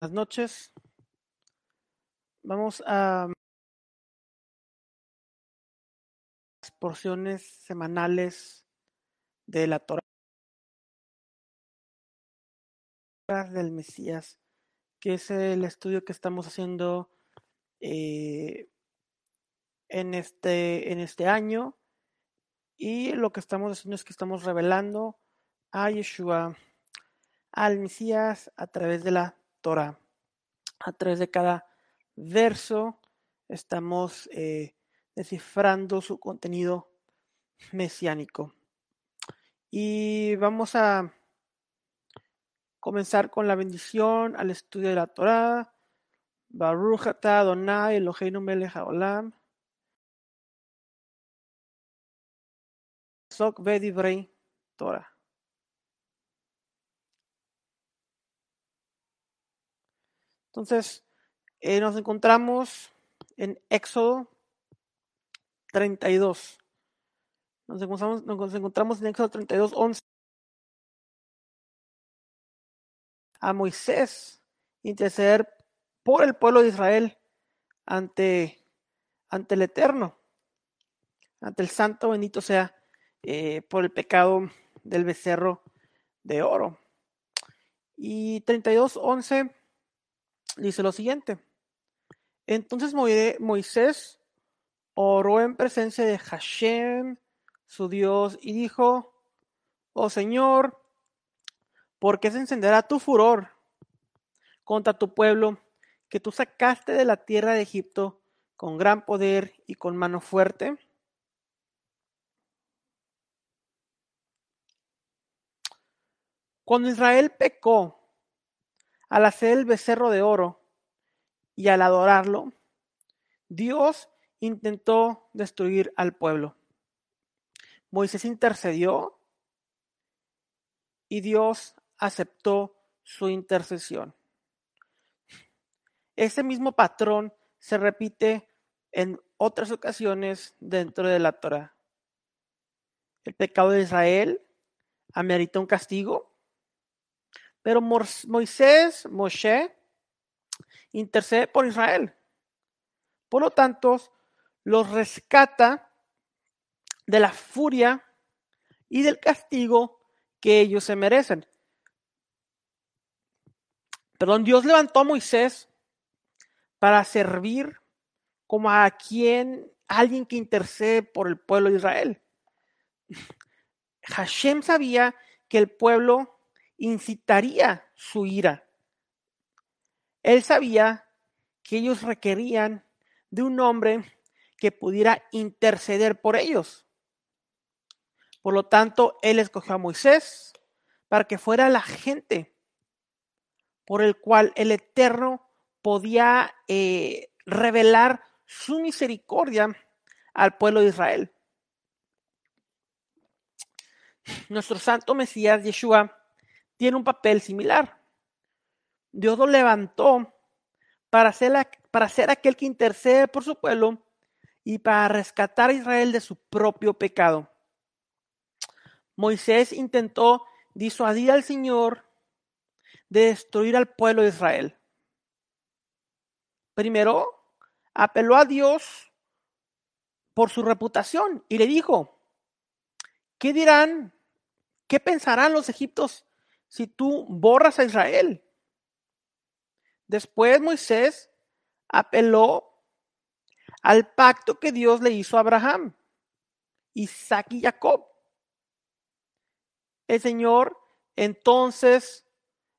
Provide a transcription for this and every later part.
Buenas noches. Vamos a las porciones semanales de la Torah del Mesías, que es el estudio que estamos haciendo eh, en, este, en este año. Y lo que estamos haciendo es que estamos revelando a Yeshua, al Mesías, a través de la Torah. A través de cada verso estamos eh, descifrando su contenido mesiánico. Y vamos a comenzar con la bendición al estudio de la Torah. Baruch atah Adonai Eloheinu melech haolam. Sok vedivrei Torah. Entonces, eh, nos encontramos en Éxodo 32. Nos encontramos, nos encontramos en Éxodo 32, 11. A Moisés interceder por el pueblo de Israel ante, ante el Eterno, ante el Santo bendito sea, eh, por el pecado del becerro de oro. Y 32, 11 dice lo siguiente. Entonces Moisés oró en presencia de Hashem, su Dios, y dijo, oh Señor, ¿por qué se encenderá tu furor contra tu pueblo que tú sacaste de la tierra de Egipto con gran poder y con mano fuerte? Cuando Israel pecó al hacer el becerro de oro y al adorarlo, Dios intentó destruir al pueblo. Moisés intercedió y Dios aceptó su intercesión. Ese mismo patrón se repite en otras ocasiones dentro de la Torah. El pecado de Israel amerita un castigo pero Moisés, Moshe, intercede por Israel. Por lo tanto, los rescata de la furia y del castigo que ellos se merecen. Perdón, Dios levantó a Moisés para servir como a quien, alguien que intercede por el pueblo de Israel. Hashem sabía que el pueblo incitaría su ira. Él sabía que ellos requerían de un hombre que pudiera interceder por ellos. Por lo tanto, él escogió a Moisés para que fuera la gente por el cual el Eterno podía eh, revelar su misericordia al pueblo de Israel. Nuestro santo Mesías Yeshua tiene un papel similar. Dios lo levantó para ser, para ser aquel que intercede por su pueblo y para rescatar a Israel de su propio pecado. Moisés intentó disuadir al Señor de destruir al pueblo de Israel. Primero, apeló a Dios por su reputación y le dijo, ¿qué dirán? ¿Qué pensarán los egipcios si tú borras a Israel? Después Moisés apeló al pacto que Dios le hizo a Abraham, Isaac y Jacob. El Señor entonces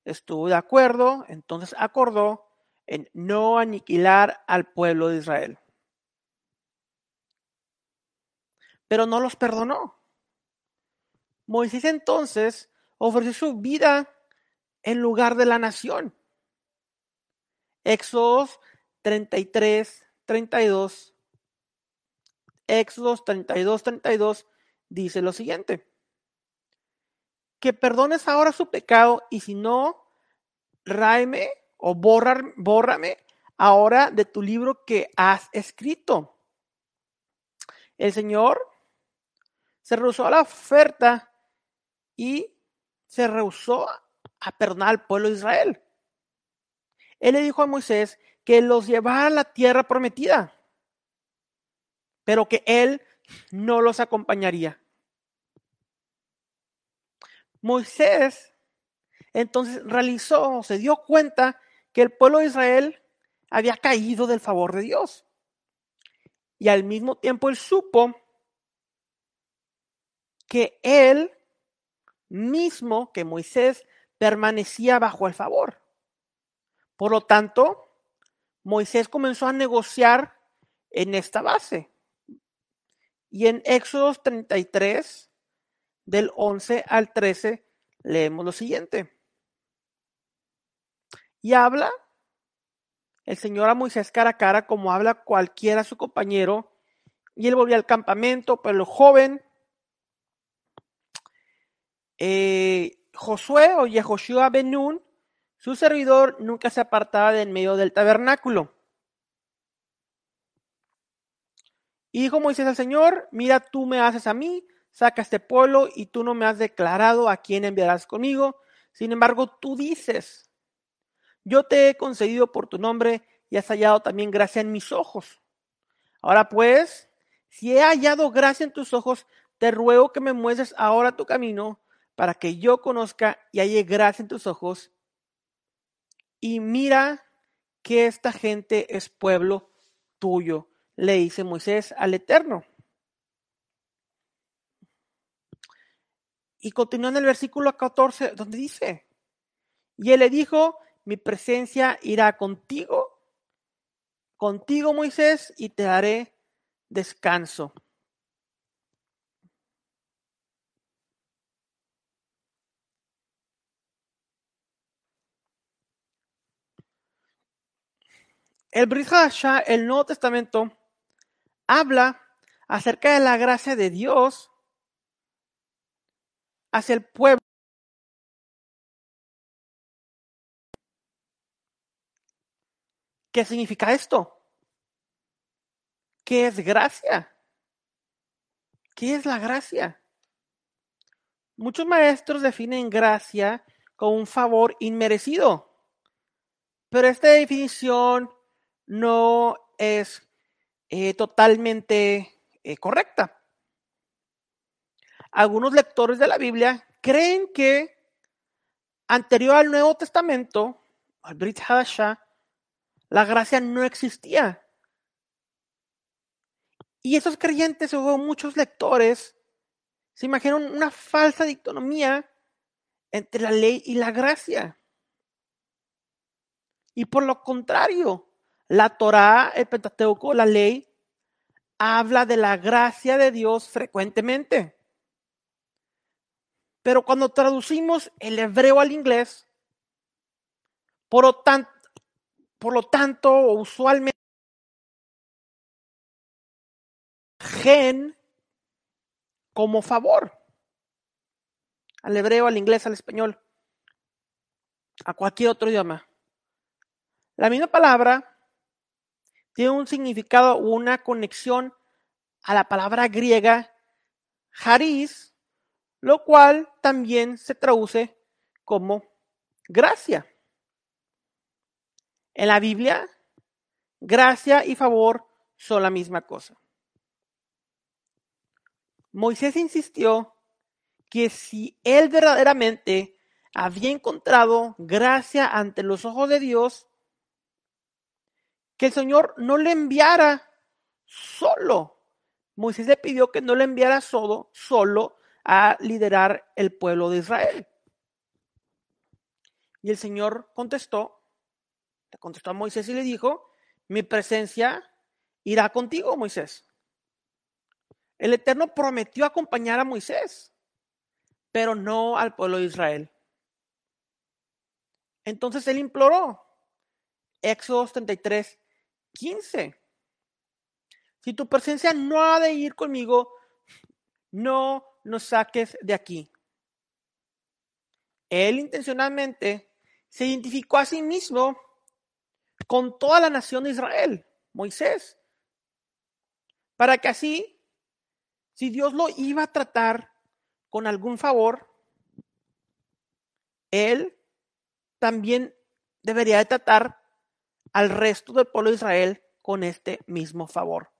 estuvo de acuerdo, entonces acordó en no aniquilar al pueblo de Israel. Pero no los perdonó. Moisés entonces ofreció su vida en lugar de la nación. Éxodos 33, 32. Éxodos 32, 32 dice lo siguiente. Que perdones ahora su pecado y si no, ráeme o borrar, bórrame ahora de tu libro que has escrito. El Señor se rehusó a la oferta y se rehusó a perdonar al pueblo de Israel. él le dijo a Moisés que los llevara a la tierra prometida, pero que él no los acompañaría. Moisés entonces realizó, se dio cuenta que el pueblo de Israel había caído del favor de Dios. Y al mismo tiempo él supo que él mismo, que Moisés, permanecía bajo el favor. Por lo tanto, Moisés comenzó a negociar en esta base. Y en Éxodo 33, del 11 al 13, leemos lo siguiente. Y habla el Señor a Moisés cara a cara como habla cualquiera su compañero. Y él volvió al campamento, pero el joven eh, Josué o Yehoshua Benún, su servidor, nunca se apartaba del medio del tabernáculo. Y Moisés al Señor, mira, tú me haces a mí, saca este pueblo y tú no me has declarado a quién enviarás conmigo. Sin embargo, tú dices, yo te he concedido por tu nombre y has hallado también gracia en mis ojos. Ahora pues, si he hallado gracia en tus ojos, te ruego que me muestres ahora tu camino para que yo conozca y halle gracia en tus ojos. Y mira que esta gente es pueblo tuyo, le dice Moisés al Eterno. Y continúa en el versículo 14, donde dice, y él le dijo, mi presencia irá contigo, contigo Moisés, y te daré descanso. El Brit el Nuevo Testamento, habla acerca de la gracia de Dios hacia el pueblo. ¿Qué significa esto? ¿Qué es gracia? ¿Qué es la gracia? Muchos maestros definen gracia como un favor inmerecido, pero esta definición no es eh, totalmente eh, correcta. Algunos lectores de la Biblia creen que anterior al Nuevo Testamento, al Brit Hadashah, la gracia no existía. Y esos creyentes o muchos lectores se imaginan una falsa dicotomía entre la ley y la gracia. Y por lo contrario, la Torá, el Pentateuco, la ley, habla de la gracia de Dios frecuentemente. Pero cuando traducimos el hebreo al inglés, por lo tanto, por lo tanto usualmente gen como favor. Al hebreo, al inglés, al español, a cualquier otro idioma. La misma palabra tiene un significado o una conexión a la palabra griega haris, lo cual también se traduce como gracia. En la Biblia, gracia y favor son la misma cosa. Moisés insistió que si él verdaderamente había encontrado gracia ante los ojos de Dios, que el Señor no le enviara solo. Moisés le pidió que no le enviara solo, solo a liderar el pueblo de Israel. Y el Señor contestó, le contestó a Moisés y le dijo, mi presencia irá contigo, Moisés. El Eterno prometió acompañar a Moisés, pero no al pueblo de Israel. Entonces él imploró, Éxodo 33, 15. Si tu presencia no ha de ir conmigo, no nos saques de aquí. Él intencionalmente se identificó a sí mismo con toda la nación de Israel, Moisés, para que así, si Dios lo iba a tratar con algún favor, él también debería de tratar al resto del pueblo de Israel con este mismo favor.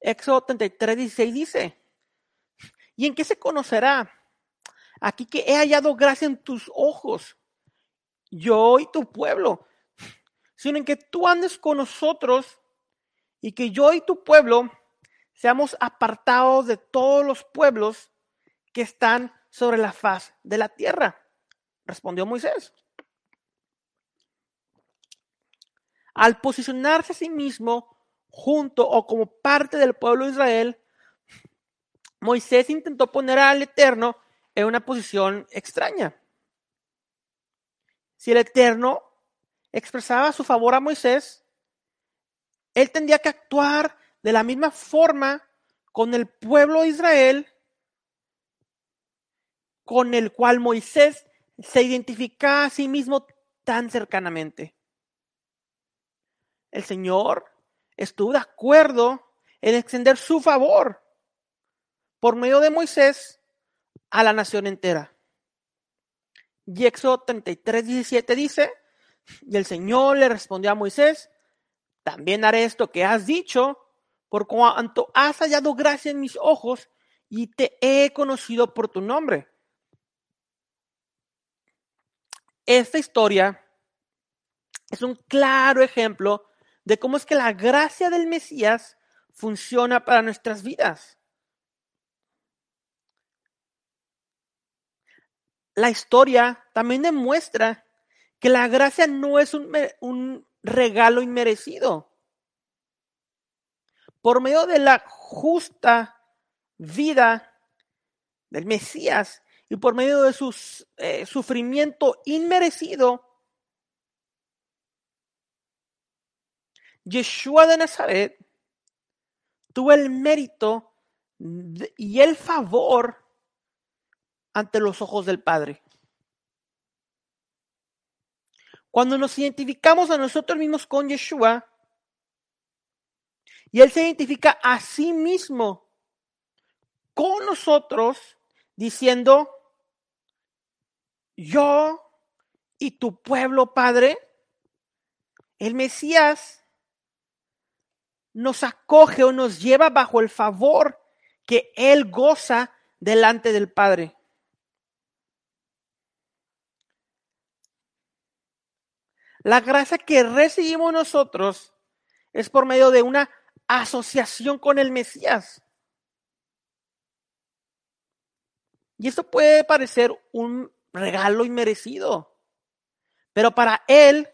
Éxodo 33, 16 dice, ¿y en qué se conocerá? Aquí que he hallado gracia en tus ojos, yo y tu pueblo, sino en que tú andes con nosotros y que yo y tu pueblo seamos apartados de todos los pueblos que están sobre la faz de la tierra. Respondió Moisés. Al posicionarse a sí mismo junto o como parte del pueblo de Israel, Moisés intentó poner al Eterno en una posición extraña. Si el Eterno expresaba su favor a Moisés, él tendría que actuar de la misma forma con el pueblo de Israel con el cual Moisés se identifica a sí mismo tan cercanamente. El Señor estuvo de acuerdo en extender su favor por medio de Moisés a la nación entera. Y Éxodo 33, 17 dice, y el Señor le respondió a Moisés, también haré esto que has dicho, por cuanto has hallado gracia en mis ojos y te he conocido por tu nombre. Esta historia es un claro ejemplo de cómo es que la gracia del Mesías funciona para nuestras vidas. La historia también demuestra que la gracia no es un, regalo inmerecido. Por medio de la justa vida del Mesías y por medio de su eh, sufrimiento inmerecido, Yeshua de Nazaret tuvo el mérito y el favor ante los ojos del Padre. Cuando nos identificamos a nosotros mismos con Yeshua, y Él se identifica a sí mismo con nosotros, diciendo, yo y tu pueblo, Padre, el Mesías nos acoge o nos lleva bajo el favor que Él goza delante del Padre. La gracia que recibimos nosotros es por medio de una asociación con el Mesías. Y esto puede parecer un regalo inmerecido, pero para Él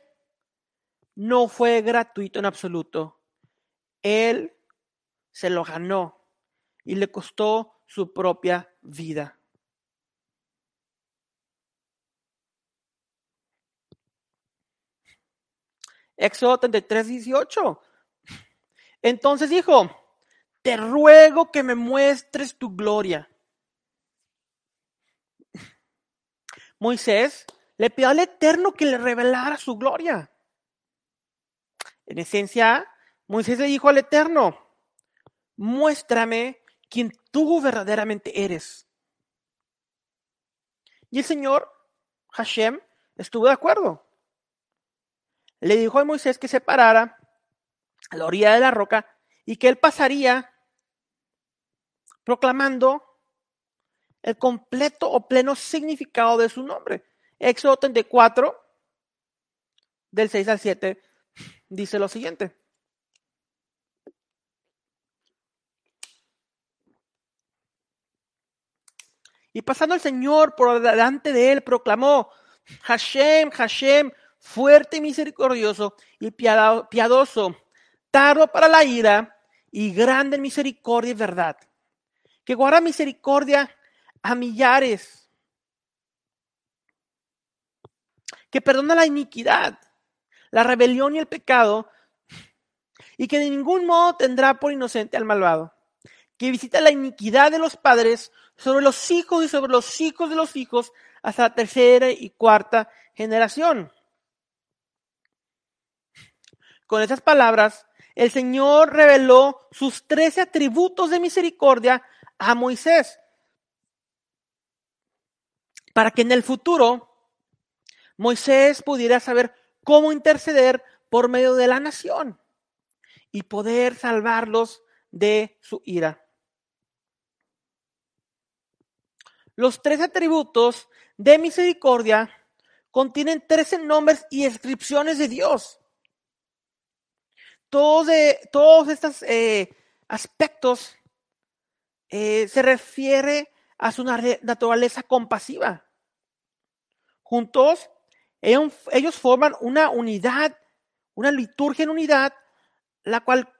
no fue gratuito en absoluto. Él se lo ganó y le costó su propia vida. Éxodo 33, 18. Entonces dijo, te ruego que me muestres tu gloria. Moisés le pidió al Eterno que le revelara su gloria. En esencia, Moisés le dijo al Eterno, muéstrame quién tú verdaderamente eres. Y el Señor, Hashem, estuvo de acuerdo le dijo a Moisés que se parara a la orilla de la roca y que él pasaría proclamando el completo o pleno significado de su nombre. Éxodo 34, del 6 al 7, dice lo siguiente. Y pasando el Señor por delante de él, proclamó, Hashem, Hashem, fuerte y misericordioso y piadoso, tardo para la ira y grande en misericordia y verdad, que guarda misericordia a millares, que perdona la iniquidad, la rebelión y el pecado, y que de ningún modo tendrá por inocente al malvado, que visita la iniquidad de los padres sobre los hijos y sobre los hijos de los hijos hasta la tercera y cuarta generación. Con esas palabras, el Señor reveló sus trece atributos de misericordia a Moisés para que en el futuro Moisés pudiera saber cómo interceder por medio de la nación y poder salvarlos de su ira. Los tres atributos de misericordia contienen 13 nombres y descripciones de Dios. Todos, de, todos estos eh, aspectos eh, se refiere a su naturaleza compasiva. Juntos, ellos, ellos forman una unidad, una liturgia en unidad, la cual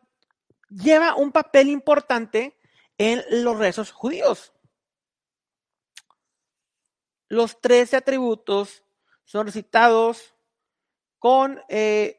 lleva un papel importante en los rezos judíos. Los trece atributos son recitados con, eh,